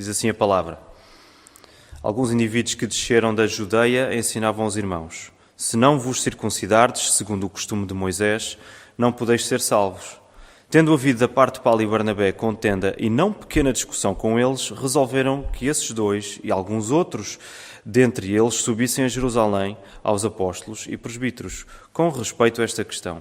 Diz assim a palavra. Alguns indivíduos que desceram da Judeia ensinavam aos irmãos: Se não vos circuncidardes, segundo o costume de Moisés, não podeis ser salvos. Tendo havido da parte de Paulo e Barnabé contenda e não pequena discussão com eles, resolveram que esses dois e alguns outros dentre eles subissem a Jerusalém aos apóstolos e presbíteros com respeito a esta questão.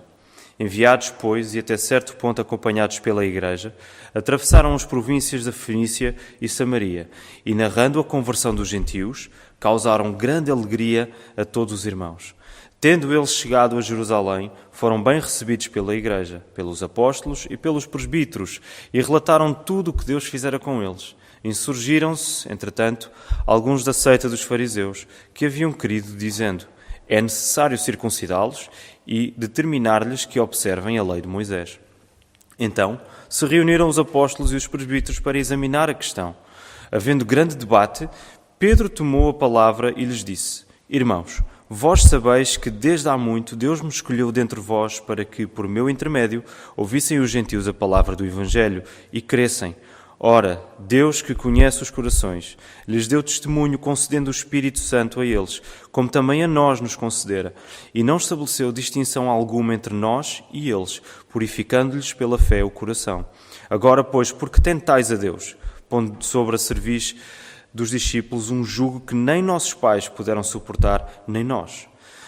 Enviados, pois, e até certo ponto acompanhados pela Igreja, atravessaram as províncias da Fenícia e Samaria e, narrando a conversão dos gentios, causaram grande alegria a todos os irmãos. Tendo eles chegado a Jerusalém, foram bem recebidos pela Igreja, pelos apóstolos e pelos presbíteros, e relataram tudo o que Deus fizera com eles. Insurgiram-se, entretanto, alguns da seita dos fariseus, que haviam querido, dizendo: É necessário circuncidá-los e determinar-lhes que observem a lei de Moisés. Então se reuniram os apóstolos e os presbíteros para examinar a questão. Havendo grande debate, Pedro tomou a palavra e lhes disse: Irmãos, vós sabeis que desde há muito Deus me escolheu dentre vós para que, por meu intermédio, ouvissem os gentios a palavra do Evangelho e crescem. Ora, Deus que conhece os corações, lhes deu testemunho concedendo o Espírito Santo a eles, como também a nós nos concedera, e não estabeleceu distinção alguma entre nós e eles, purificando-lhes pela fé o coração. Agora, pois, porque tentais a Deus, pondo sobre a cerviz dos discípulos um jugo que nem nossos pais puderam suportar, nem nós.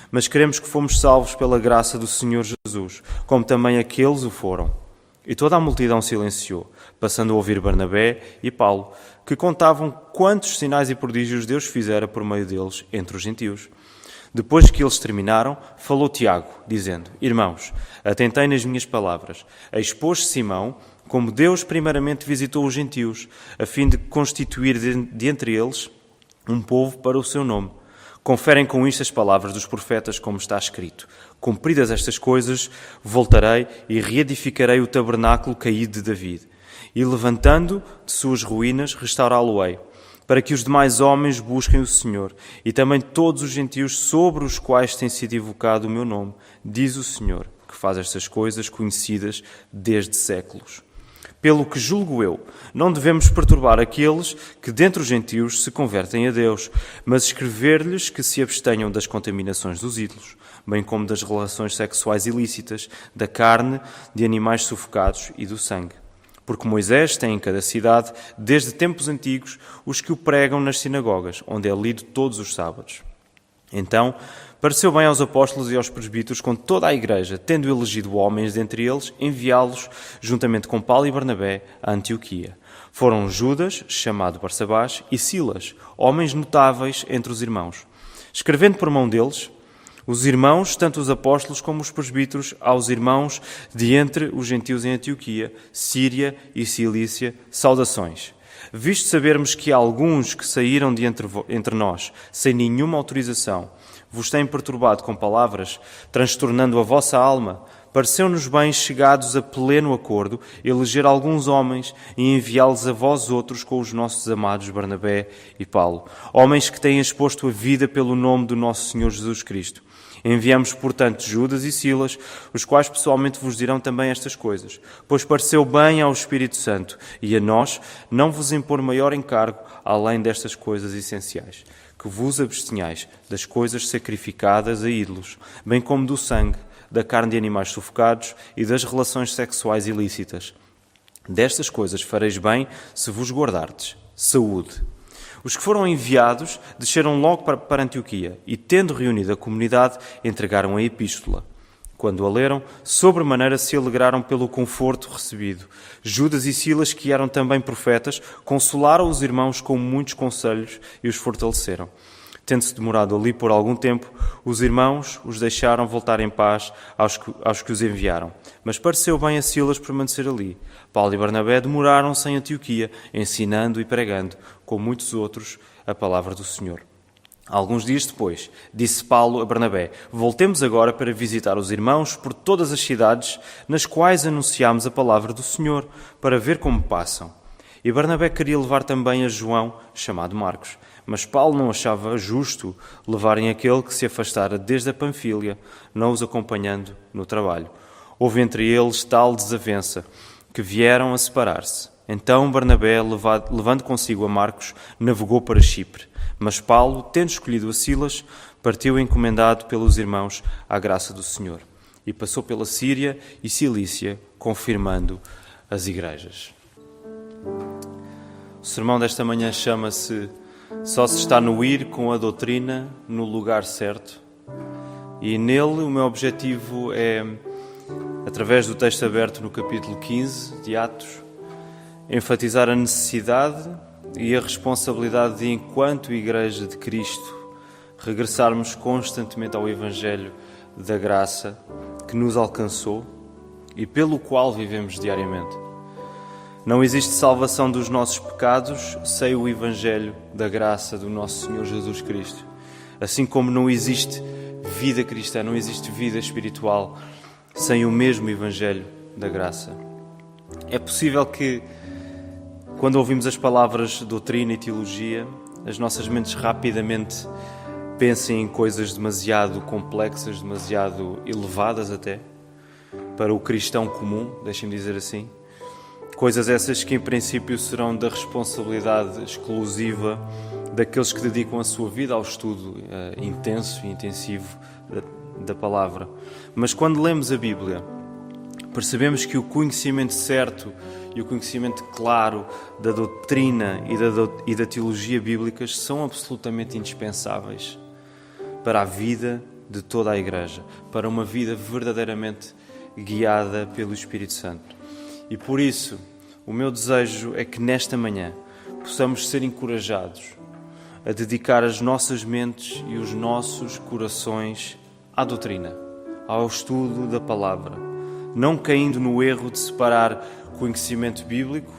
Mas queremos que fomos salvos pela graça do Senhor Jesus, como também aqueles o foram. E toda a multidão silenciou passando a ouvir Barnabé e Paulo, que contavam quantos sinais e prodígios Deus fizera por meio deles entre os gentios. Depois que eles terminaram, falou Tiago, dizendo: Irmãos, atentei nas minhas palavras. Expôs Simão como Deus primeiramente visitou os gentios, a fim de constituir de entre eles um povo para o seu nome. Conferem com isto as palavras dos profetas, como está escrito: Cumpridas estas coisas, voltarei e reedificarei o tabernáculo caído de David e levantando de suas ruínas, restaurá-lo-ei, para que os demais homens busquem o Senhor, e também todos os gentios sobre os quais tem sido evocado o meu nome, diz o Senhor, que faz estas coisas conhecidas desde séculos. Pelo que julgo eu, não devemos perturbar aqueles que dentre os gentios se convertem a Deus, mas escrever-lhes que se abstenham das contaminações dos ídolos, bem como das relações sexuais ilícitas, da carne, de animais sufocados e do sangue porque Moisés tem em cada cidade, desde tempos antigos, os que o pregam nas sinagogas, onde é lido todos os sábados. Então, pareceu bem aos apóstolos e aos presbíteros com toda a igreja, tendo elegido homens dentre eles, enviá-los, juntamente com Paulo e Barnabé, a Antioquia. Foram Judas, chamado Barsabás, e Silas, homens notáveis entre os irmãos. Escrevendo por mão deles, os irmãos, tanto os apóstolos como os presbíteros, aos irmãos de entre os gentios em Antioquia, Síria e Cilícia, saudações. Visto sabermos que alguns que saíram de entre, entre nós, sem nenhuma autorização, vos têm perturbado com palavras, transtornando a vossa alma, pareceu-nos bem, chegados a pleno acordo, eleger alguns homens e enviá-los a vós outros com os nossos amados Barnabé e Paulo, homens que têm exposto a vida pelo nome do nosso Senhor Jesus Cristo. Enviamos, portanto, Judas e Silas, os quais pessoalmente vos dirão também estas coisas, pois pareceu bem ao Espírito Santo e a nós não vos impor maior encargo além destas coisas essenciais, que vos abstenhais das coisas sacrificadas a ídolos, bem como do sangue, da carne de animais sufocados e das relações sexuais ilícitas. Destas coisas fareis bem se vos guardardes. Saúde. Os que foram enviados desceram logo para, para Antioquia e, tendo reunido a comunidade, entregaram a epístola. Quando a leram, sobremaneira se alegraram pelo conforto recebido. Judas e Silas, que eram também profetas, consolaram os irmãos com muitos conselhos e os fortaleceram. Tendo-se demorado ali por algum tempo, os irmãos os deixaram voltar em paz aos que, aos que os enviaram. Mas pareceu bem a Silas permanecer ali. Paulo e Barnabé demoraram-se em Antioquia, ensinando e pregando, com muitos outros, a palavra do Senhor. Alguns dias depois, disse Paulo a Barnabé: Voltemos agora para visitar os irmãos por todas as cidades nas quais anunciamos a palavra do Senhor, para ver como passam. E Barnabé queria levar também a João, chamado Marcos. Mas Paulo não achava justo levarem aquele que se afastara desde a Panfilha, não os acompanhando no trabalho. Houve entre eles tal desavença que vieram a separar-se. Então Barnabé, levando consigo a Marcos, navegou para Chipre. Mas Paulo, tendo escolhido a Silas, partiu encomendado pelos irmãos à graça do Senhor. E passou pela Síria e Cilícia, confirmando as igrejas. O sermão desta manhã chama-se Só se está no ir com a doutrina no lugar certo. E nele o meu objetivo é, através do texto aberto no capítulo 15 de Atos, enfatizar a necessidade e a responsabilidade de, enquanto Igreja de Cristo, regressarmos constantemente ao Evangelho da graça que nos alcançou e pelo qual vivemos diariamente. Não existe salvação dos nossos pecados sem o Evangelho da graça do nosso Senhor Jesus Cristo. Assim como não existe vida cristã, não existe vida espiritual sem o mesmo Evangelho da graça. É possível que quando ouvimos as palavras doutrina e teologia, as nossas mentes rapidamente pensem em coisas demasiado complexas, demasiado elevadas até, para o cristão comum, deixem-me dizer assim. Coisas essas que, em princípio, serão da responsabilidade exclusiva daqueles que dedicam a sua vida ao estudo uh, intenso e intensivo da, da palavra. Mas quando lemos a Bíblia, percebemos que o conhecimento certo e o conhecimento claro da doutrina e da, e da teologia bíblicas são absolutamente indispensáveis para a vida de toda a Igreja, para uma vida verdadeiramente guiada pelo Espírito Santo. E por isso, o meu desejo é que nesta manhã possamos ser encorajados a dedicar as nossas mentes e os nossos corações à doutrina, ao estudo da palavra, não caindo no erro de separar conhecimento bíblico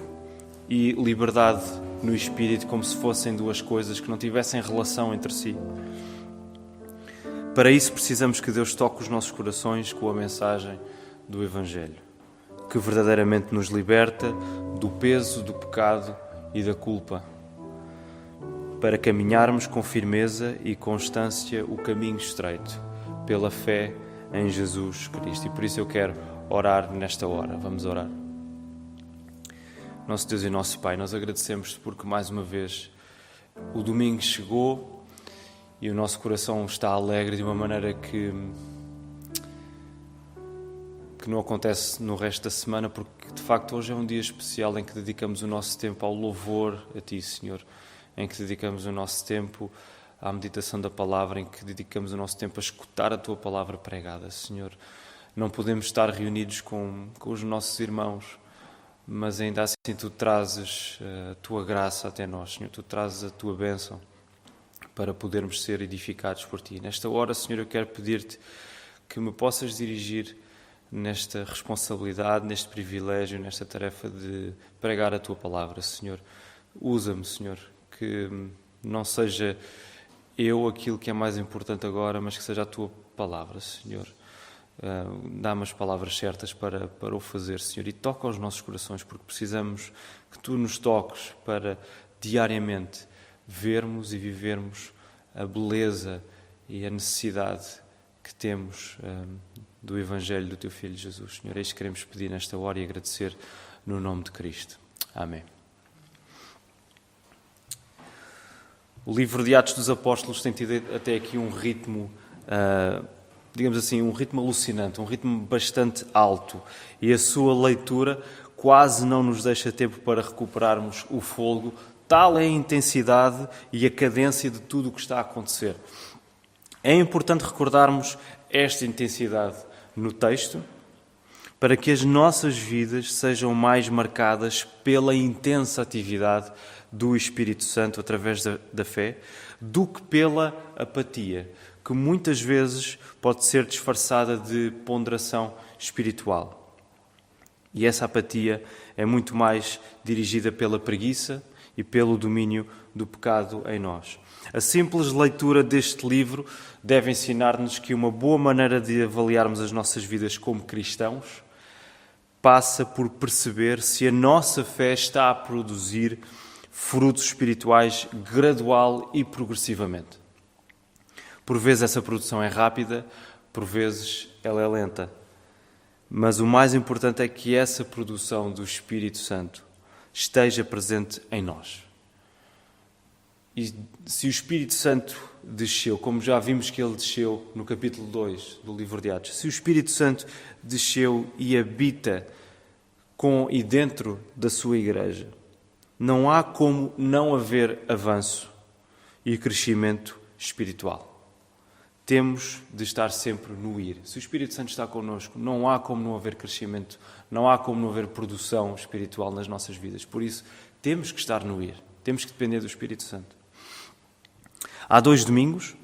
e liberdade no espírito, como se fossem duas coisas que não tivessem relação entre si. Para isso precisamos que Deus toque os nossos corações com a mensagem do Evangelho, que verdadeiramente nos liberta do peso do pecado e da culpa, para caminharmos com firmeza e constância o caminho estreito, pela fé em Jesus Cristo. E por isso eu quero orar nesta hora. Vamos orar. Nosso Deus e nosso Pai, nós agradecemos-te porque mais uma vez o domingo chegou e o nosso coração está alegre de uma maneira que que não acontece no resto da semana, porque de facto hoje é um dia especial em que dedicamos o nosso tempo ao louvor a Ti, Senhor, em que dedicamos o nosso tempo à meditação da palavra, em que dedicamos o nosso tempo a escutar a Tua palavra pregada, Senhor. Não podemos estar reunidos com, com os nossos irmãos mas ainda assim tu trazes eh, a tua graça até nós, Senhor, tu trazes a tua bênção para podermos ser edificados por ti. Nesta hora, Senhor, eu quero pedir-te que me possas dirigir nesta responsabilidade, neste privilégio, nesta tarefa de pregar a tua palavra, Senhor. Usa-me, Senhor, que não seja eu aquilo que é mais importante agora, mas que seja a tua palavra, Senhor. Ah, dá-me as palavras certas para, para o fazer, Senhor, e toca os nossos corações, porque precisamos que Tu nos toques para diariamente vermos e vivermos a beleza e a necessidade que temos um, ah, do Evangelho do Teu Filho Jesus. Senhor, é isso que queremos pedir nesta hora e agradecer no nome de Cristo. Amém. O livro de Atos dos Apóstolos tem tido até aqui um ritmo. Uh, digamos assim, um ritmo alucinante, um ritmo bastante alto. E a sua leitura quase não nos deixa tempo para recuperarmos o fogo, tal é a intensidade e a cadência de tudo o que está a acontecer. É importante recordarmos esta intensidade no texto para que as nossas vidas sejam mais marcadas pela intensa atividade do Espírito Santo através da, da fé do que pela apatia, que muitas vezes pode ser disfarçada de ponderação espiritual. E essa apatia é muito mais dirigida pela preguiça e pelo domínio do pecado em nós. A simples leitura deste livro deve ensinar-nos que uma boa maneira de avaliarmos as nossas vidas como cristãos passa por perceber se a nossa fé está a produzir frutos espirituais gradual e progressivamente. Por vezes essa produção é rápida, por vezes ela é lenta. Mas o mais importante é que essa produção do Espírito Santo esteja presente em nós. E se o Espírito Santo desceu, como já vimos que ele desceu no capítulo 2 do livro de Atos, se o Espírito Santo desceu e habita com e dentro da sua igreja, não há como não haver avanço e crescimento espiritual. Temos de estar sempre no ir. Se o Espírito Santo está connosco, não há como não haver crescimento, não há como não haver produção espiritual nas nossas vidas. Por isso, temos que estar no ir. Temos que depender do Espírito Santo. Há dois domingos,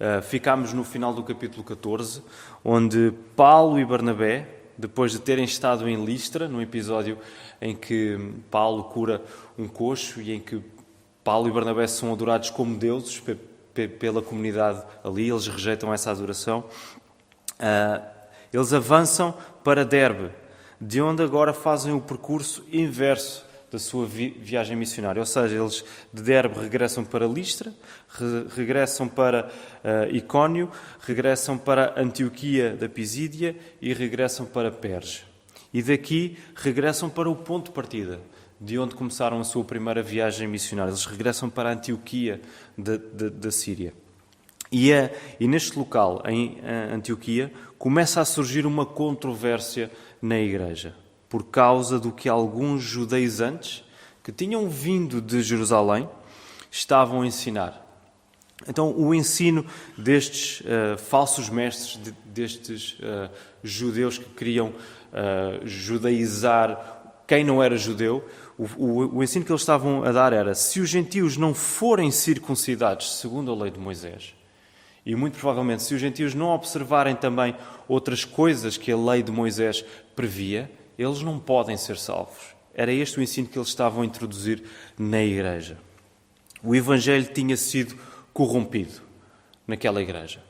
uh, ficámos no final do capítulo 14, onde Paulo e Barnabé, depois de terem estado em Listra, num episódio em que Paulo cura um coxo e em que Paulo e Barnabé são adorados como deuses pela comunidade ali, eles rejeitam essa adoração. Uh, eles avançam para Derbe, de onde agora fazem o percurso inverso da sua viagem missionária. Ou seja, eles de Derbe regressam para Listra, re regressam para uh, Icónio, regressam para Antioquia da Pisídia e regressam para Perge. E daqui regressam para o ponto de partida, de onde começaram a sua primeira viagem missionária. Eles regressam para a Antioquia da Síria. E, é, e neste local, em Antioquia, começa a surgir uma controvérsia na igreja, por causa do que alguns judaizantes que tinham vindo de Jerusalém estavam a ensinar. Então, o ensino destes uh, falsos mestres, de, destes uh, judeus que queriam uh, judaizar quem não era judeu, o, o, o, ensino que eles estavam a dar era: se os gentios não forem circuncidados segundo a lei de Moisés, e muito provavelmente se os gentios não observarem também outras coisas que a lei de Moisés previa, eles não podem ser salvos. Era este o ensino que eles estavam a introduzir na igreja. O evangelho tinha sido corrompido naquela igreja.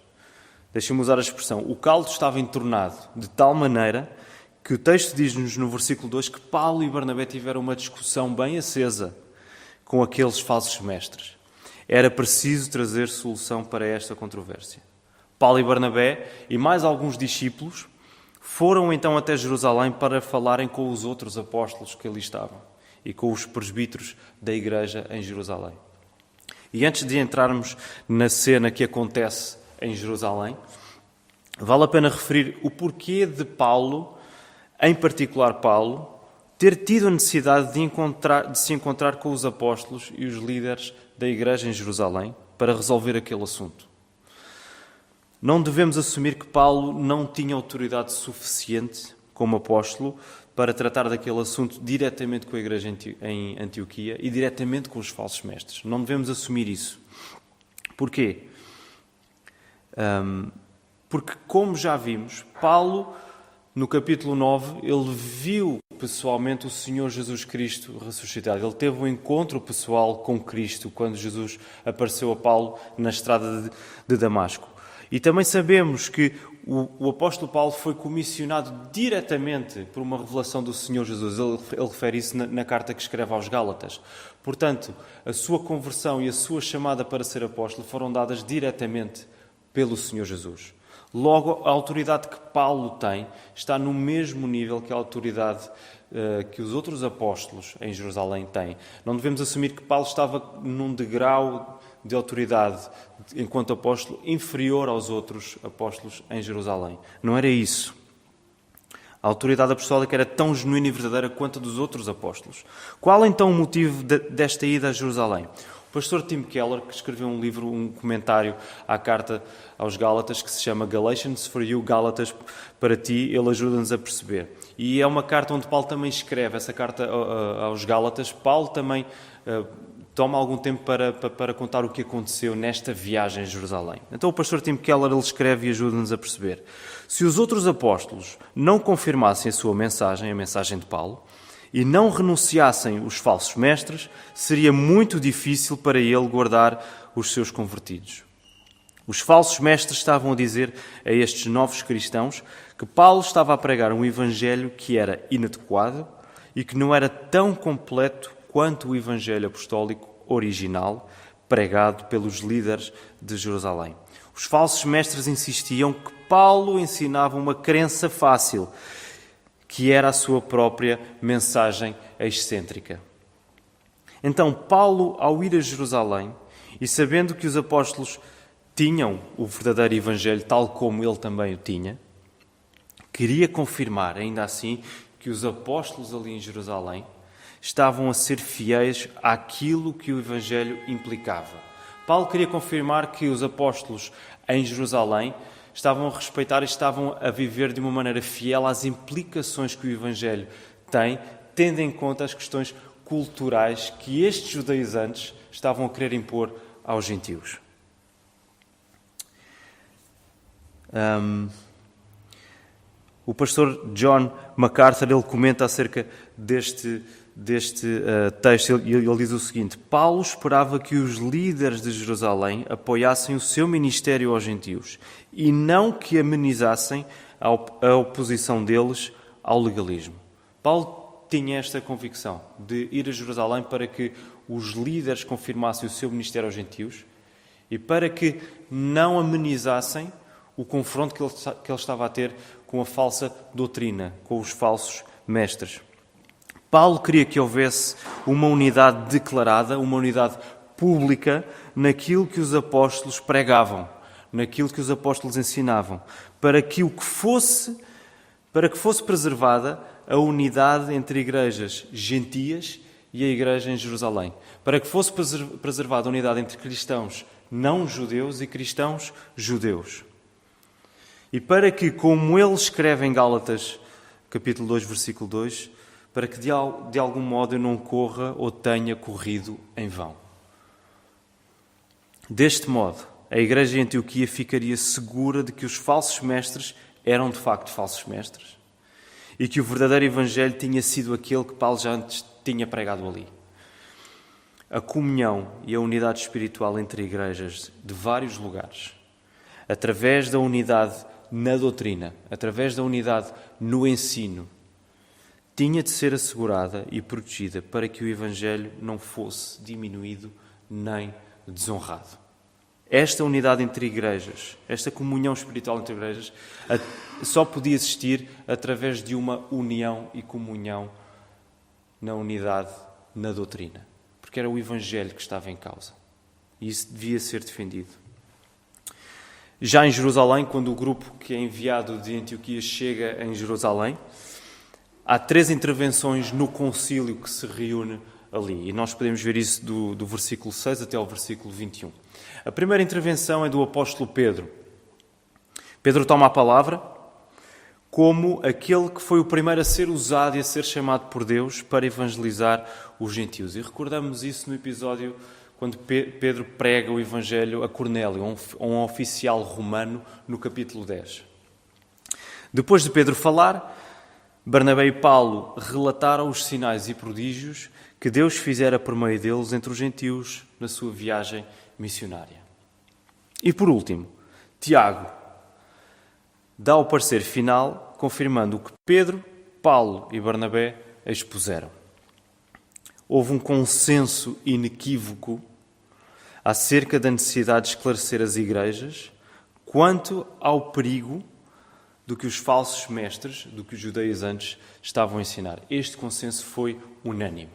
Deixa-me usar a expressão: o caldo estava entornado de tal maneira que o texto diz-nos no versículo 2 que Paulo e Barnabé tiveram uma discussão bem acesa com aqueles falsos mestres. Era preciso trazer solução para esta controvérsia. Paulo e Barnabé e mais alguns discípulos foram então até Jerusalém para falarem com os outros apóstolos que ali estavam e com os presbíteros da igreja em Jerusalém. E antes de entrarmos na cena que acontece em Jerusalém, vale a pena referir o porquê de Paulo em particular Paulo, ter tido a necessidade de, encontrar, de se encontrar com os apóstolos e os líderes da igreja em Jerusalém para resolver aquele assunto. Não devemos assumir que Paulo não tinha autoridade suficiente como apóstolo para tratar daquele assunto diretamente com a igreja em Antioquia e diretamente com os falsos mestres. Não devemos assumir isso. Porquê? Um, porque, como já vimos, Paulo no capítulo 9, ele viu pessoalmente o Senhor Jesus Cristo ressuscitado. Ele teve um encontro pessoal com Cristo quando Jesus apareceu a Paulo na estrada de, Damasco. E também sabemos que o, o, apóstolo Paulo foi comissionado diretamente por uma revelação do Senhor Jesus. Ele, ele refere isso na, na carta que escreve aos Gálatas. Portanto, a sua conversão e a sua chamada para ser apóstolo foram dadas diretamente pelo Senhor Jesus. Logo, a autoridade que Paulo tem está no mesmo nível que a autoridade uh, que os outros apóstolos em Jerusalém têm. Não devemos assumir que Paulo estava num degrau de autoridade enquanto apóstolo inferior aos outros apóstolos em Jerusalém. Não era isso. A autoridade apostólica era tão genuína e verdadeira quanto a dos outros apóstolos. Qual então o motivo de, desta ida a Jerusalém? Pastor Tim Keller, que escreveu um livro, um comentário à carta aos Gálatas, que se chama Galatians for You, Gálatas para ti, ele ajuda-nos a perceber. E é uma carta onde Paulo também escreve, essa carta aos Gálatas. Paulo também uh, toma algum tempo para, para, para, contar o que aconteceu nesta viagem a Jerusalém. Então o pastor Tim Keller ele escreve e ajuda-nos a perceber. Se os outros apóstolos não confirmassem a sua mensagem, a mensagem de Paulo, e não renunciassem os falsos mestres, seria muito difícil para ele guardar os seus convertidos. Os falsos mestres estavam a dizer a estes novos cristãos que Paulo estava a pregar um evangelho que era inadequado e que não era tão completo quanto o evangelho apostólico original pregado pelos líderes de Jerusalém. Os falsos mestres insistiam que Paulo ensinava uma crença fácil que era a sua própria mensagem excêntrica. Então, Paulo, ao ir a Jerusalém, e sabendo que os apóstolos tinham o verdadeiro Evangelho tal como ele também o tinha, queria confirmar, ainda assim, que os apóstolos ali em Jerusalém estavam a ser fiéis àquilo que o Evangelho implicava. Paulo queria confirmar que os apóstolos em Jerusalém estavam a respeitar e estavam a viver de uma maneira fiel às implicações que o Evangelho tem, tendo em conta as questões culturais que estes judaizantes estavam a querer impor aos gentios. Um, o pastor John MacArthur ele comenta acerca deste, deste uh, texto ele, ele diz o seguinte: Paulo esperava que os líderes de Jerusalém apoiassem o seu ministério aos gentios e não que amenizassem a, op a oposição deles ao legalismo. Paulo tinha esta convicção de ir a Jerusalém para que os líderes confirmassem o seu ministério aos gentios e para que não amenizassem o confronto que ele, que ele estava a ter com a falsa doutrina, com os falsos mestres. Paulo queria que houvesse uma unidade declarada, uma unidade pública naquilo que os apóstolos pregavam, naquilo que os apóstolos ensinavam, para que o que fosse, para que fosse preservada a unidade entre igrejas gentias e a igreja em Jerusalém, para que fosse preservada a unidade entre cristãos não judeus e cristãos judeus. E para que, como ele escreve em Gálatas, capítulo 2, versículo 2, para que de, de algum modo eu não corra ou tenha corrido em vão. Deste modo, a igreja em Antioquia ficaria segura de que os falsos mestres eram de facto falsos mestres e que o verdadeiro evangelho tinha sido aquele que Paulo já antes tinha pregado ali. A comunhão e a unidade espiritual entre igrejas de vários lugares, através da unidade na doutrina, através da unidade no ensino, tinha de ser assegurada e protegida para que o Evangelho não fosse diminuído nem desonrado. Esta unidade entre igrejas, esta comunhão espiritual entre igrejas, só podia existir através de uma união e comunhão na unidade na doutrina, porque era o Evangelho que estava em causa e isso devia ser defendido. Já em Jerusalém, quando o grupo que é enviado de Antioquia chega em Jerusalém, há três intervenções no concílio que se reúne ali. E nós podemos ver isso do, do versículo 6 até ao versículo 21. A primeira intervenção é do apóstolo Pedro. Pedro toma a palavra como aquele que foi o primeiro a ser usado e a ser chamado por Deus para evangelizar os gentios. E recordamos isso no episódio quando Pedro prega o evangelho a Cornélio, um oficial romano, no capítulo 10. Depois de Pedro falar, Barnabé e Paulo relataram os sinais e prodígios que Deus fizera por meio deles entre os gentios na sua viagem missionária. E por último, Tiago dá o parecer final confirmando o que Pedro, Paulo e Barnabé expuseram. Houve um consenso inequívoco acerca da necessidade de esclarecer as igrejas quanto ao perigo do que os falsos mestres, do que os judaizantes estavam a ensinar. Este consenso foi unânime.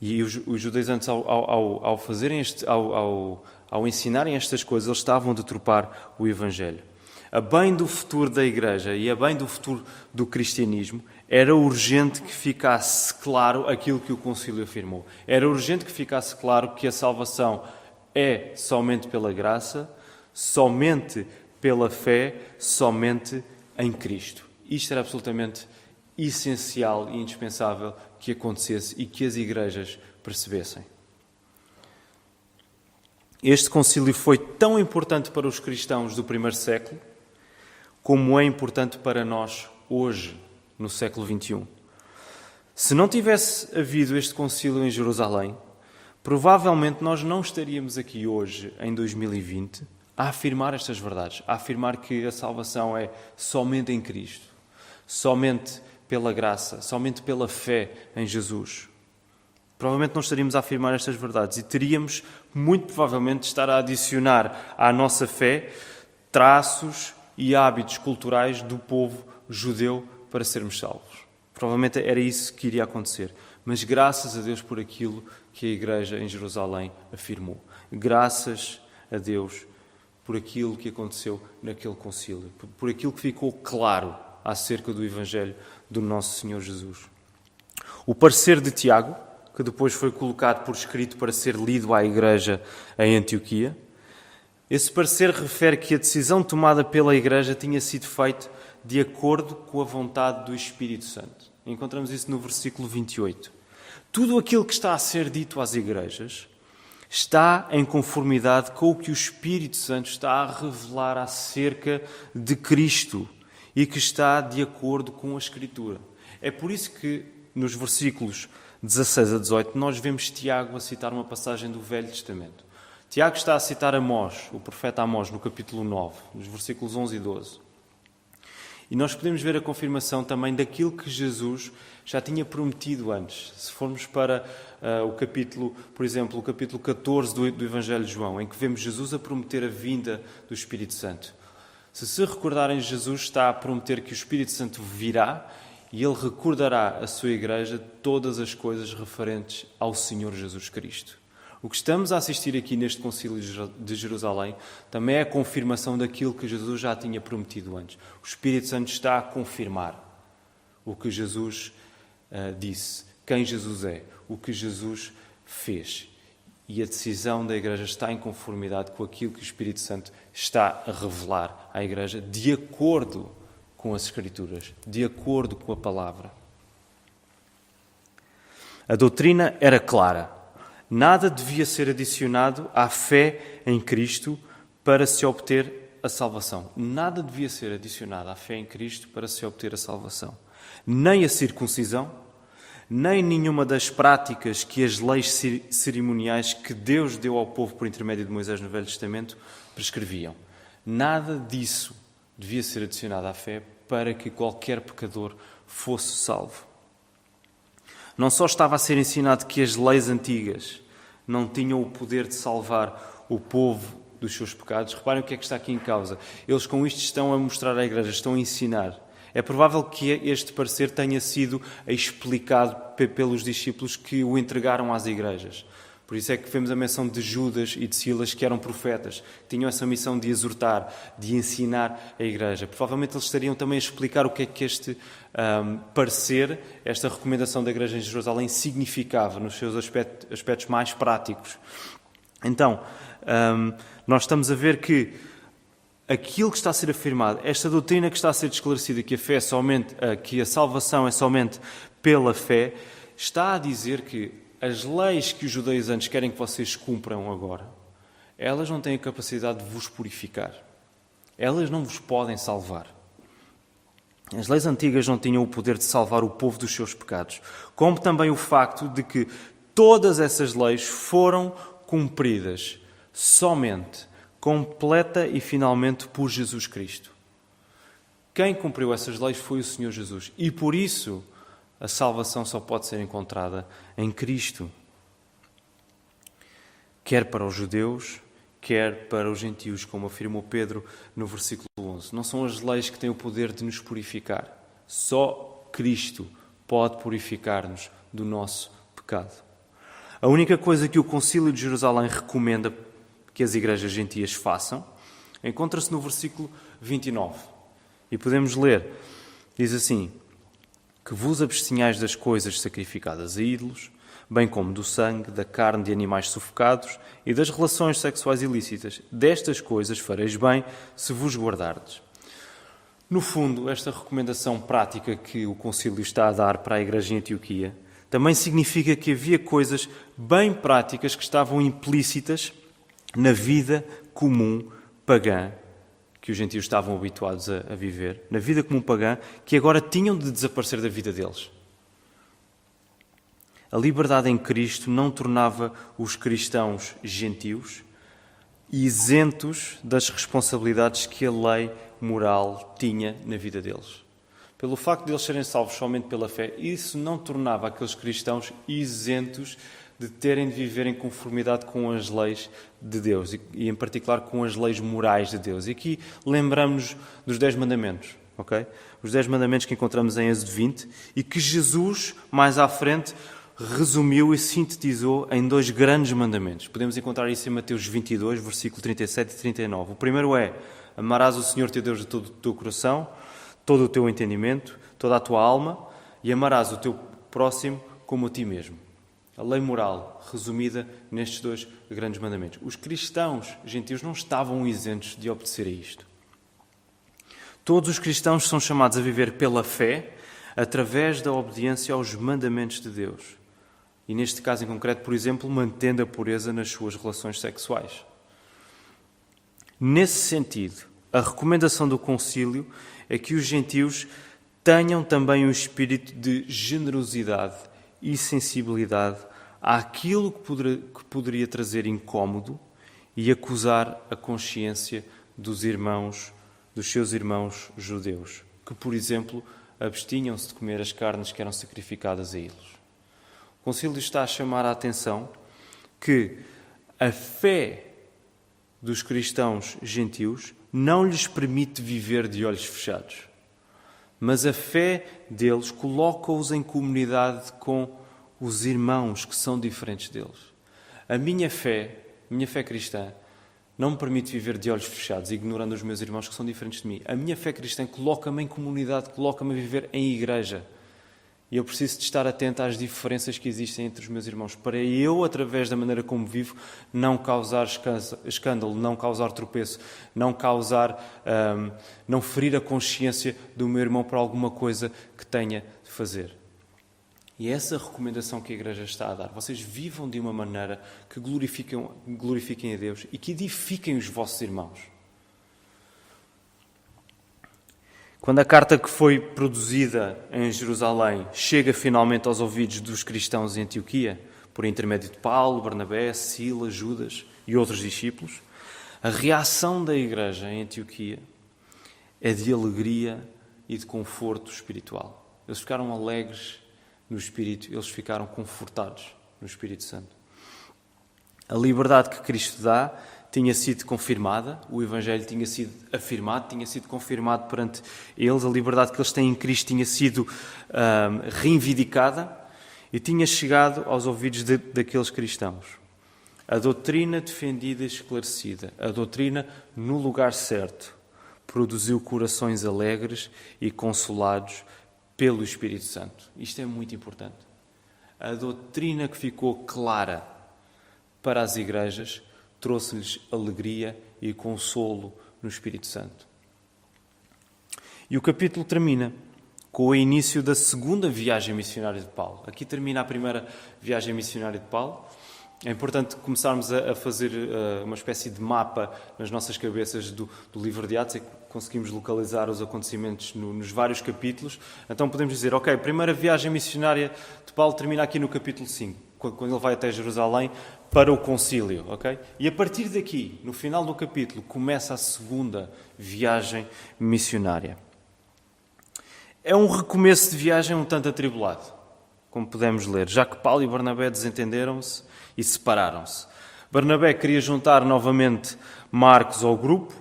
E os, os judaizantes, ao, ao, ao fazerem este, ao, ao, ao ensinarem estas coisas, eles estavam a deturpar o Evangelho a bem do futuro da Igreja e a bem do futuro do cristianismo, era urgente que ficasse claro aquilo que o Concílio afirmou. Era urgente que ficasse claro que a salvação é somente pela graça, somente pela fé, somente em Cristo. Isto era absolutamente essencial e indispensável que acontecesse e que as igrejas percebessem. Este concílio foi tão importante para os cristãos do primeiro século como é importante para nós hoje, no século XXI. Se não tivesse havido este concílio em Jerusalém, provavelmente nós não estaríamos aqui hoje, em 2020, a afirmar estas verdades, a afirmar que a salvação é somente em Cristo, somente pela graça, somente pela fé em Jesus. Provavelmente não estaríamos a afirmar estas verdades e teríamos, muito provavelmente, de estar a adicionar à nossa fé traços e hábitos culturais do povo judeu para sermos salvos. Provavelmente era isso que iria acontecer. mas graças a Deus por aquilo que a igreja em Jerusalém afirmou. Graças a Deus por aquilo que aconteceu naquele concílio, por aquilo que ficou claro acerca do Evangelho do nosso Senhor Jesus. O parecer de Tiago, que depois foi colocado por escrito para ser lido à igreja em Antioquia, esse parecer refere que a decisão tomada pela igreja tinha sido feita de acordo com a vontade do Espírito Santo. Encontramos isso no versículo 28. Tudo aquilo que está a ser dito às igrejas está em conformidade com o que o Espírito Santo está a revelar acerca de Cristo e que está de acordo com a Escritura. É por isso que nos versículos 16 a 18 nós vemos Tiago a citar uma passagem do Velho Testamento. Tiago está a citar Amós, o profeta Amós, no capítulo 9, nos versículos 11 e 12. E nós podemos ver a confirmação também daquilo que Jesus já tinha prometido antes. Se formos para uh, o capítulo, por exemplo, o capítulo 14 do, do Evangelho de João, em que vemos Jesus a prometer a vinda do Espírito Santo. Se se recordarem, Jesus está a prometer que o Espírito Santo virá e ele recordará à sua igreja todas as coisas referentes ao Senhor Jesus Cristo. O que estamos a assistir aqui neste Concílio de Jerusalém também é a confirmação daquilo que Jesus já tinha prometido antes. O Espírito Santo está a confirmar o que Jesus uh, disse, quem Jesus é, o que Jesus fez. E a decisão da Igreja está em conformidade com aquilo que o Espírito Santo está a revelar à Igreja, de acordo com as Escrituras, de acordo com a palavra. A doutrina era clara. Nada devia ser adicionado à fé em Cristo para se obter a salvação. Nada devia ser adicionado à fé em Cristo para se obter a salvação. Nem a circuncisão, nem nenhuma das práticas que as leis cerimoniais que Deus deu ao povo por intermédio de Moisés no Velho Testamento prescreviam. Nada disso devia ser adicionado à fé para que qualquer pecador fosse salvo. Não só estava a ser ensinado que as leis antigas não tinham o poder de salvar o povo dos seus pecados, reparem o que é que está aqui em causa. Eles com isto estão a mostrar à igreja, estão a ensinar é provável que este parecer tenha sido explicado pelos discípulos que o entregaram às igrejas. Por isso é que vemos a menção de Judas e de Silas, que eram profetas, tinham essa missão de exortar, de ensinar a igreja. Provavelmente eles estariam também a explicar o que é que este um, parecer, esta recomendação da igreja em Jerusalém, significava nos seus aspectos, aspectos mais práticos. Então, um, nós estamos a ver que aquilo que está a ser afirmado, esta doutrina que está a ser esclarecida, que a fé é somente, que a salvação é somente pela fé, está a dizer que as leis que os judeus antes querem que vocês cumpram agora, elas não têm a capacidade de vos purificar. Elas não vos podem salvar. As leis antigas não tinham o poder de salvar o povo dos seus pecados, como também o facto de que todas essas leis foram cumpridas somente completa e finalmente por Jesus Cristo. Quem cumpriu essas leis foi o Senhor Jesus e por isso a salvação só pode ser encontrada em Cristo. Quer para os judeus, quer para os gentios, como afirmou Pedro no versículo 11. Não são as leis que têm o poder de nos purificar. Só Cristo pode purificar-nos do nosso pecado. A única coisa que o Concílio de Jerusalém recomenda que as igrejas gentias façam, encontra-se no versículo 29. E podemos ler, diz assim: Que vos abstinhais das coisas sacrificadas a ídolos, bem como do sangue, da carne de animais sufocados e das relações sexuais ilícitas. Destas coisas fareis bem se vos guardardes. No fundo, esta recomendação prática que o Concílio está a dar para a Igreja em Antioquia também significa que havia coisas bem práticas que estavam implícitas na vida comum pagã que os gentios estavam habituados a, a, viver, na vida comum pagã, que agora tinham de desaparecer da vida deles. A liberdade em Cristo não tornava os cristãos gentios isentos das responsabilidades que a lei moral tinha na vida deles. Pelo facto de eles serem salvos somente pela fé, isso não tornava aqueles cristãos isentos de terem de viver em conformidade com as leis de Deus e, em particular, com as leis morais de Deus. E aqui lembramos dos Dez Mandamentos, ok? Os Dez Mandamentos que encontramos em Êxodo 20 e que Jesus, mais à frente, resumiu e sintetizou em dois grandes mandamentos. Podemos encontrar isso em Mateus 22, versículo 37 e 39. O primeiro é: Amarás o Senhor teu Deus de todo o teu coração, todo o teu entendimento, toda a tua alma, e amarás o teu próximo como a ti mesmo. A lei moral, resumida nestes dois grandes mandamentos. Os cristãos gentios não estavam isentos de obedecer a isto. Todos os cristãos são chamados a viver pela fé, através da obediência aos mandamentos de Deus. E neste caso em concreto, por exemplo, mantendo a pureza nas suas relações sexuais. Nesse sentido, a recomendação do concílio é que os gentios tenham também um espírito de generosidade e sensibilidade àquilo que poderia, que poderia trazer incômodo e acusar a consciência dos irmãos, dos seus irmãos judeus, que, por exemplo, abstinham-se de comer as carnes que eram sacrificadas a eles. O Concílio está a chamar a atenção que a fé dos cristãos gentios não lhes permite viver de olhos fechados mas a fé deles coloca-os em comunidade com os irmãos que são diferentes deles. A minha fé, minha fé cristã, não me permite viver de olhos fechados, ignorando os meus irmãos que são diferentes de mim. A minha fé cristã coloca-me em comunidade, coloca-me a viver em igreja. E eu preciso de estar atento às diferenças que existem entre os meus irmãos, para eu, através da maneira como vivo, não causar escândalo, não causar tropeço, não causar, um, não ferir a consciência do meu irmão por alguma coisa que tenha de fazer. E é essa recomendação que a Igreja está a dar. Vocês vivam de uma maneira que glorifiquem, glorifiquem a Deus e que edifiquem os vossos irmãos. Quando a carta que foi produzida em Jerusalém chega finalmente aos ouvidos dos cristãos em Antioquia, por intermédio de Paulo, Barnabé, Silas, Judas e outros discípulos, a reação da igreja em Antioquia é de alegria e de conforto espiritual. Eles ficaram alegres no Espírito, eles ficaram confortados no Espírito Santo. A liberdade que Cristo dá tinha sido confirmada, o Evangelho tinha sido afirmado, tinha sido confirmado perante eles, a liberdade que eles têm em Cristo tinha sido um, reivindicada e tinha chegado aos ouvidos de, daqueles cristãos. A doutrina defendida e esclarecida, a doutrina no lugar certo, produziu corações alegres e consolados pelo Espírito Santo. Isto é muito importante. A doutrina que ficou clara para as igrejas trouxe-lhes alegria e consolo no Espírito Santo. E o capítulo termina com o início da segunda viagem missionária de Paulo. Aqui termina a primeira viagem missionária de Paulo. É importante começarmos a, fazer uh, uma espécie de mapa nas nossas cabeças do, do livro de Atos, e conseguimos localizar os acontecimentos no, nos vários capítulos. Então podemos dizer, ok, a primeira viagem missionária de Paulo termina aqui no capítulo 5, quando ele vai até Jerusalém para o concílio, ok? E a partir daqui, no final do capítulo, começa a segunda viagem missionária. É um recomeço de viagem um tanto atribulado, como podemos ler, já que Paulo e Barnabé desentenderam-se e separaram-se. Barnabé queria juntar novamente Marcos ao grupo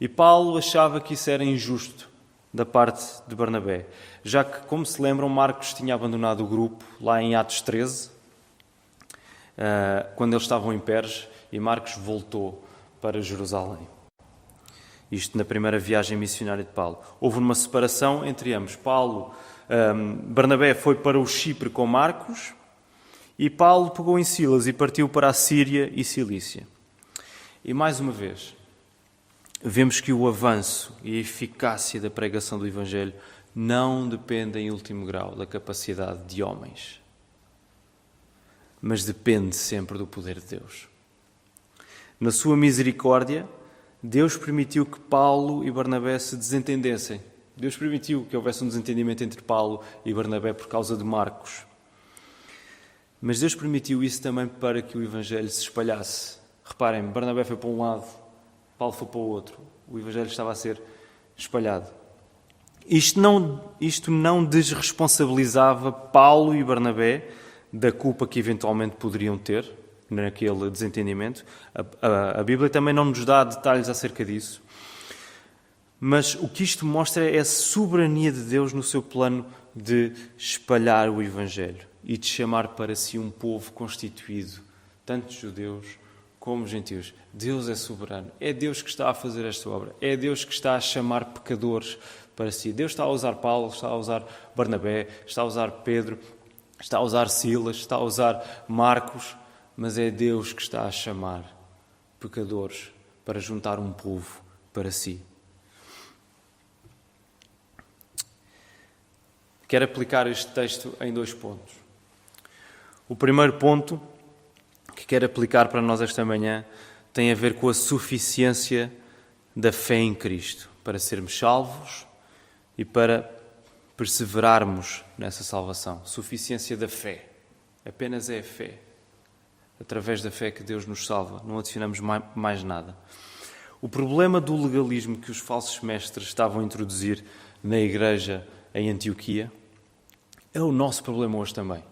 e Paulo achava que isso era injusto da parte de Barnabé, já que, como se lembram, Marcos tinha abandonado o grupo lá em Atos 13, eh, quando eles estavam em Perge e Marcos voltou para Jerusalém. Isto na primeira viagem missionária de Paulo. Houve uma separação entre ambos. Paulo, Barnabé foi para o Chipre com Marcos e Paulo pegou em Silas e partiu para a Síria e Cilícia. E mais uma vez, vemos que o avanço e a eficácia da pregação do Evangelho não dependem em último grau da capacidade de homens mas depende sempre do poder de Deus. Na sua misericórdia, Deus permitiu que Paulo e Barnabé se desentendessem. Deus permitiu que houvesse um desentendimento entre Paulo e Barnabé por causa de Marcos. Mas Deus permitiu isso também para que o Evangelho se espalhasse. Reparem, Barnabé foi para um lado, Paulo foi para o outro. O Evangelho estava a ser espalhado. Isto não, isto não desresponsabilizava Paulo e Barnabé da culpa que eventualmente poderiam ter naquele desentendimento. A, a, a, Bíblia também não nos dá detalhes acerca disso. Mas o que isto mostra é a soberania de Deus no seu plano de espalhar o Evangelho. e de chamar para si um povo constituído, tanto judeus como gentios. Deus é soberano. É Deus que está a fazer esta obra. É Deus que está a chamar pecadores para si. Deus está a usar Paulo, está a usar Barnabé, está a usar Pedro, está a usar Silas, está a usar Marcos, mas é Deus que está a chamar pecadores para juntar um povo para si. Quero aplicar este texto em dois pontos. O primeiro ponto que quero aplicar para nós esta manhã tem a ver com a suficiência da fé em Cristo para sermos salvos e para perseverarmos nessa salvação. Suficiência da fé. Apenas é a fé. Através da fé que Deus nos salva. Não adicionamos mais nada. O problema do legalismo que os falsos mestres estavam a introduzir na igreja em Antioquia é o nosso problema hoje também.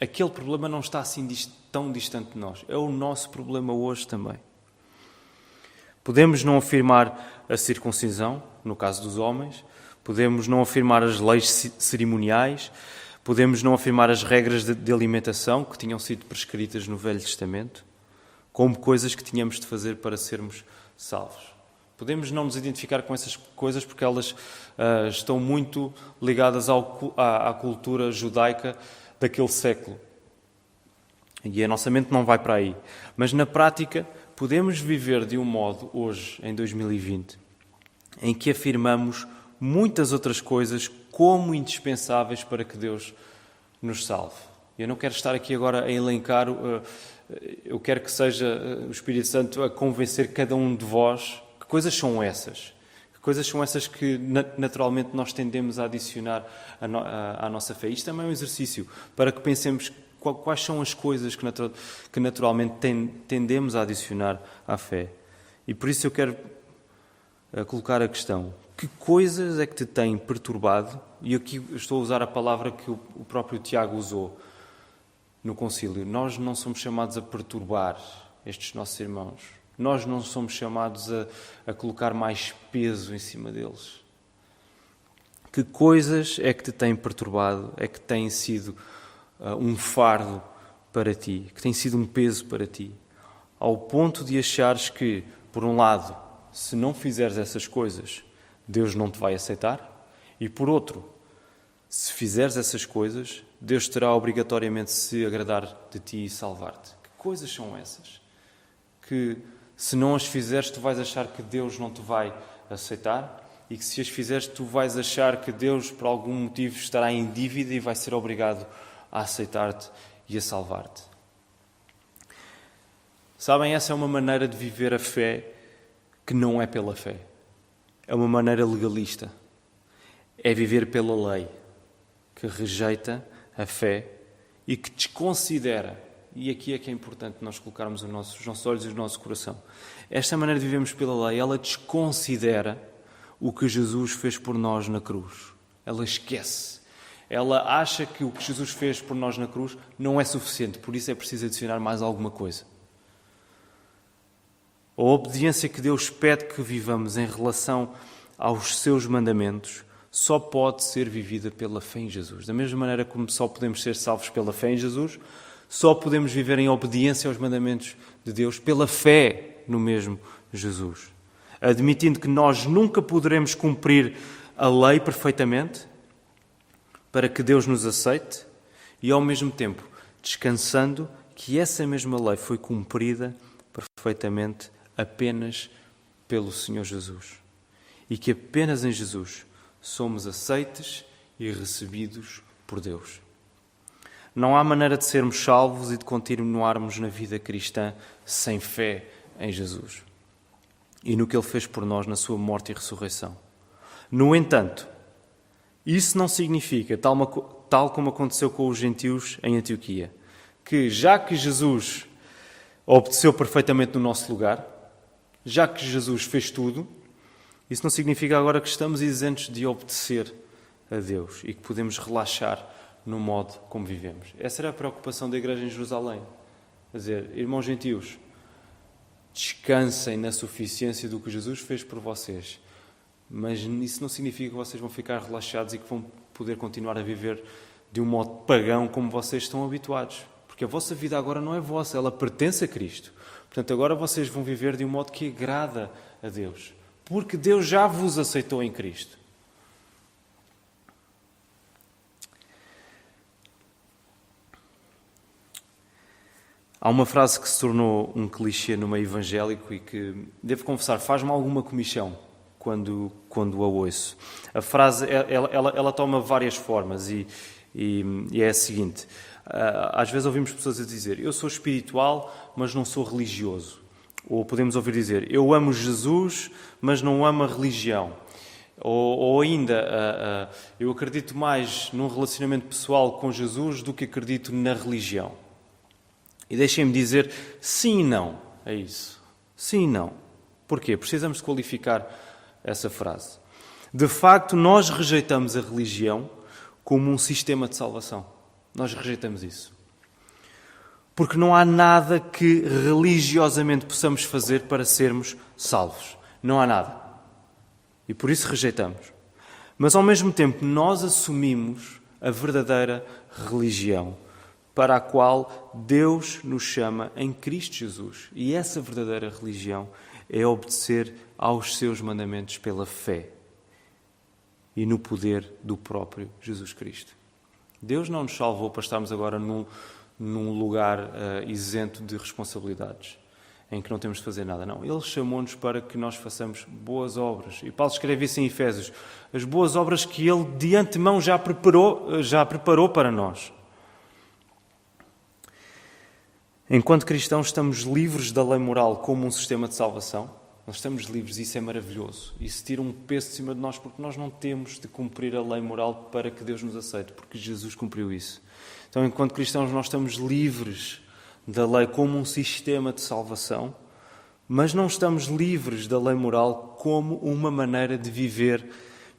Aquele problema não está assim tão distante de nós. É o nosso problema hoje também. Podemos não afirmar a circuncisão, no caso dos homens, podemos não afirmar as leis cerimoniais, podemos não afirmar as regras de alimentação que tinham sido prescritas no Velho Testamento, como coisas que tínhamos de fazer para sermos salvos. Podemos não nos identificar com essas coisas porque elas uh, estão muito ligadas ao, à, à, cultura judaica daquele século. E a nossa mente não vai para aí. Mas na prática, podemos viver de um modo, hoje, em 2020, em que afirmamos muitas outras coisas como indispensáveis para que Deus nos salve. Eu não quero estar aqui agora a elencar, uh, eu quero que seja uh, o Espírito Santo a convencer cada um de vós coisas são essas? Que coisas são essas que naturalmente nós tendemos a adicionar à nossa fé? Isto também é um exercício para que pensemos quais são as coisas que naturalmente tendemos a adicionar à fé. E por isso eu quero colocar a questão: que coisas é que te têm perturbado? E aqui estou a usar a palavra que o próprio Tiago usou no concílio. Nós não somos chamados a perturbar estes nossos irmãos. Nós não somos chamados a, a colocar mais peso em cima deles. Que coisas é que te têm perturbado, é que têm sido uh, um fardo para ti, que têm sido um peso para ti, ao ponto de achares que, por um lado, se não fizeres essas coisas, Deus não te vai aceitar, e por outro, se fizeres essas coisas, Deus terá obrigatoriamente se agradar de ti e salvar-te. Que coisas são essas? Que se não as fizeres, tu vais achar que Deus não te vai aceitar e que se as fizeres, tu vais achar que Deus, por algum motivo, estará em dívida e vai ser obrigado a aceitar-te e a salvar-te. Sabem, essa é uma maneira de viver a fé que não é pela fé. É uma maneira legalista. É viver pela lei, que rejeita a fé e que desconsidera e aqui é que é importante nós colocarmos os nossos, os nossos olhos e o nosso coração. Esta maneira de vivemos pela lei, ela desconsidera o que Jesus fez por nós na cruz. Ela esquece. Ela acha que o que Jesus fez por nós na cruz não é suficiente, por isso é preciso adicionar mais alguma coisa. A obediência que Deus pede que vivamos em relação aos seus mandamentos só pode ser vivida pela fé em Jesus. Da mesma maneira como só podemos ser salvos pela fé em Jesus, só podemos viver em obediência aos mandamentos de Deus pela fé no mesmo Jesus. Admitindo que nós nunca poderemos cumprir a lei perfeitamente para que Deus nos aceite e, ao mesmo tempo, descansando que essa mesma lei foi cumprida perfeitamente apenas pelo Senhor Jesus e que apenas em Jesus somos aceites e recebidos por Deus. Não há maneira de sermos salvos e de continuarmos na vida cristã sem fé em Jesus e no que Ele fez por nós na Sua morte e ressurreição. No entanto, isso não significa, tal, tal como aconteceu com os gentios em Antioquia, que já que Jesus obedeceu perfeitamente no nosso lugar, já que Jesus fez tudo, isso não significa agora que estamos isentos de obedecer a Deus e que podemos relaxar no modo como vivemos. Essa era a preocupação da igreja em Jerusalém. Quer dizer, irmãos gentios, descansem na suficiência do que Jesus fez por vocês. Mas isso não significa que vocês vão ficar relaxados e que vão poder continuar a viver de um modo pagão como vocês estão habituados. Porque a vossa vida agora não é vossa, ela pertence a Cristo. Portanto, agora vocês vão viver de um modo que agrada a Deus. Porque Deus já vos aceitou em Cristo. Há uma frase que se tornou um clichê no meio evangélico e que, devo confessar, faz-me alguma comissão quando, quando a ouço. A frase, ela, ela, ela toma várias formas e, e, e, é a seguinte. Ah, às vezes ouvimos pessoas a dizer, eu sou espiritual, mas não sou religioso. Ou podemos ouvir dizer, eu amo Jesus, mas não amo a religião. Ou, ou ainda, uh, uh, eu acredito mais num relacionamento pessoal com Jesus do que acredito na religião. E deixem-me dizer sim e não a isso. Sim e não. Porquê? Precisamos qualificar essa frase. De facto, nós rejeitamos a religião como um sistema de salvação. Nós rejeitamos isso. Porque não há nada que religiosamente possamos fazer para sermos salvos. Não há nada. E por isso rejeitamos. Mas ao mesmo tempo, nós assumimos a verdadeira religião para a qual Deus nos chama em Cristo Jesus. E essa verdadeira religião é obedecer aos seus mandamentos pela fé e no poder do próprio Jesus Cristo. Deus não nos salvou para estarmos agora num, num lugar uh, isento de responsabilidades, em que não temos de fazer nada. Não, Ele chamou-nos para que nós façamos boas obras. E Paulo escreve isso em Efésios: as boas obras que Ele de antemão já preparou, já preparou para nós. Enquanto cristãos, estamos livres da lei moral como um sistema de salvação. Nós estamos livres isso é maravilhoso. Isso tira um peso de cima de nós porque nós não temos de cumprir a lei moral para que Deus nos aceite, porque Jesus cumpriu isso. Então, enquanto cristãos, nós estamos livres da lei como um sistema de salvação, mas não estamos livres da lei moral como uma maneira de viver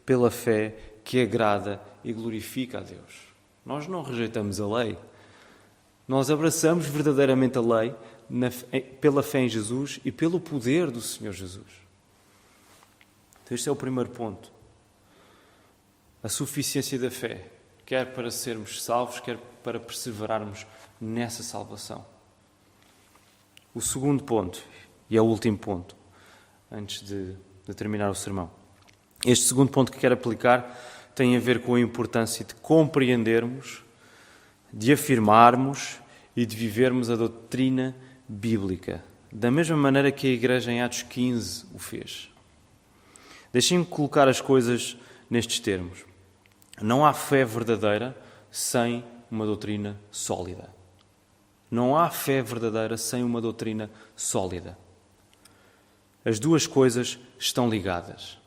pela fé que agrada e glorifica a Deus. Nós não rejeitamos a lei, nós abraçamos verdadeiramente a lei na, pela fé em Jesus e pelo poder do Senhor Jesus. Então, este é o primeiro ponto. A suficiência da fé, quer para sermos salvos, quer para perseverarmos nessa salvação. O segundo ponto, e é o último ponto, antes de, de terminar o sermão. Este segundo ponto que quero aplicar tem a ver com a importância de compreendermos de afirmarmos e de vivermos a doutrina bíblica, da mesma maneira que a Igreja em Atos 15 o fez. Deixem-me colocar as coisas nestes termos. Não há fé verdadeira sem uma doutrina sólida. Não há fé verdadeira sem uma doutrina sólida. As duas coisas estão ligadas.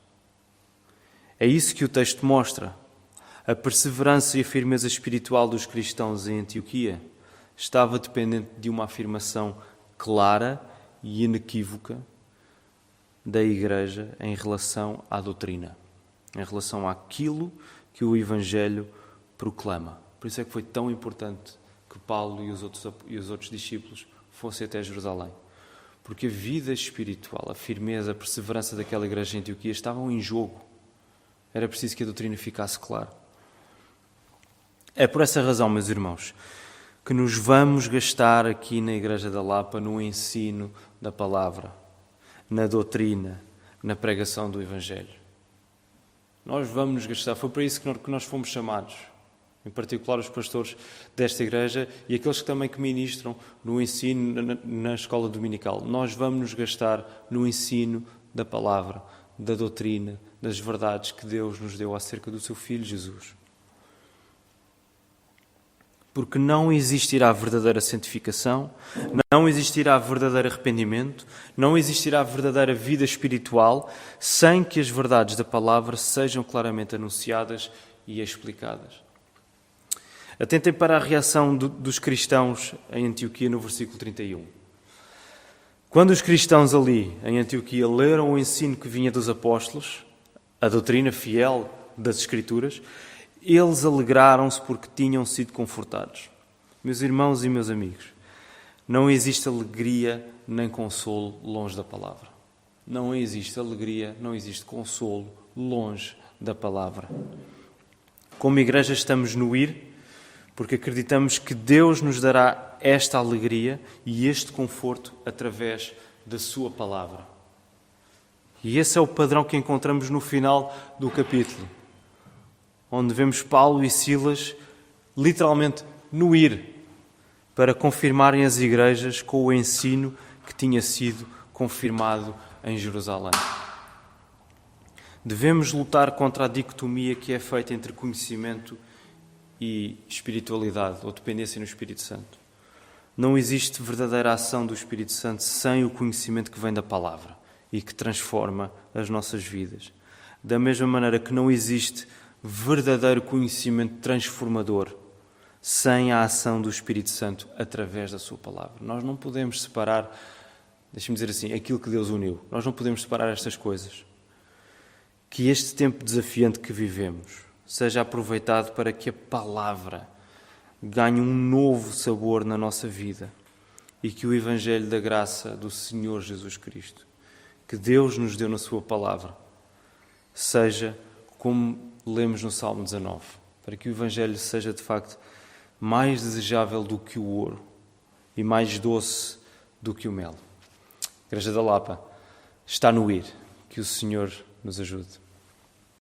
É isso que o texto mostra a perseverança e a firmeza espiritual dos cristãos em Antioquia estava dependente de uma afirmação clara e inequívoca da Igreja em relação à doutrina, em relação àquilo que o Evangelho proclama. Por isso é que foi tão importante que Paulo e os outros, e os outros discípulos fossem até Jerusalém. Porque a vida espiritual, a firmeza, a perseverança daquela igreja em Antioquia estavam em jogo. Era preciso que a doutrina ficasse clara. É por essa razão, meus irmãos, que nos vamos gastar aqui na Igreja da Lapa no ensino da palavra, na doutrina, na pregação do Evangelho. Nós vamos nos gastar, foi para isso que nós fomos chamados, em particular os pastores desta igreja e aqueles que também que ministram no ensino na, na escola dominical. Nós vamos nos gastar no ensino da palavra, da doutrina, das verdades que Deus nos deu acerca do seu Filho Jesus porque não existirá verdadeira santificação, não existirá verdadeiro arrependimento, não existirá verdadeira vida espiritual sem que as verdades da palavra sejam claramente anunciadas e explicadas. Atentem para a reação do, dos cristãos em Antioquia no versículo 31. Quando os cristãos ali em Antioquia leram o ensino que vinha dos apóstolos, a doutrina fiel das Escrituras, eles alegraram-se porque tinham sido confortados. Meus irmãos e meus amigos, não existe alegria nem consolo longe da palavra. Não existe alegria, não existe consolo longe da palavra. Como igreja estamos no ir, porque acreditamos que Deus nos dará esta alegria e este conforto através da Sua palavra. E esse é o padrão que encontramos no final do capítulo, onde vemos Paulo e Silas literalmente no ir para confirmarem as igrejas com o ensino que tinha sido confirmado em Jerusalém. Devemos lutar contra a dicotomia que é feita entre conhecimento e espiritualidade ou dependência no Espírito Santo. Não existe verdadeira ação do Espírito Santo sem o conhecimento que vem da palavra e que transforma as nossas vidas. Da mesma maneira que não existe verdadeiro conhecimento transformador sem a ação do Espírito Santo através da Sua palavra. Nós não podemos separar, deixe-me dizer assim, aquilo que Deus uniu. Nós não podemos separar estas coisas. Que este tempo desafiante que vivemos seja aproveitado para que a palavra ganhe um novo sabor na nossa vida e que o Evangelho da graça do Senhor Jesus Cristo, que Deus nos deu na Sua palavra, seja como lemos no Salmo 19, para que o Evangelho seja de facto mais desejável do que o ouro e mais doce do que o mel. Igreja da Lapa está no ir. Que o Senhor nos ajude.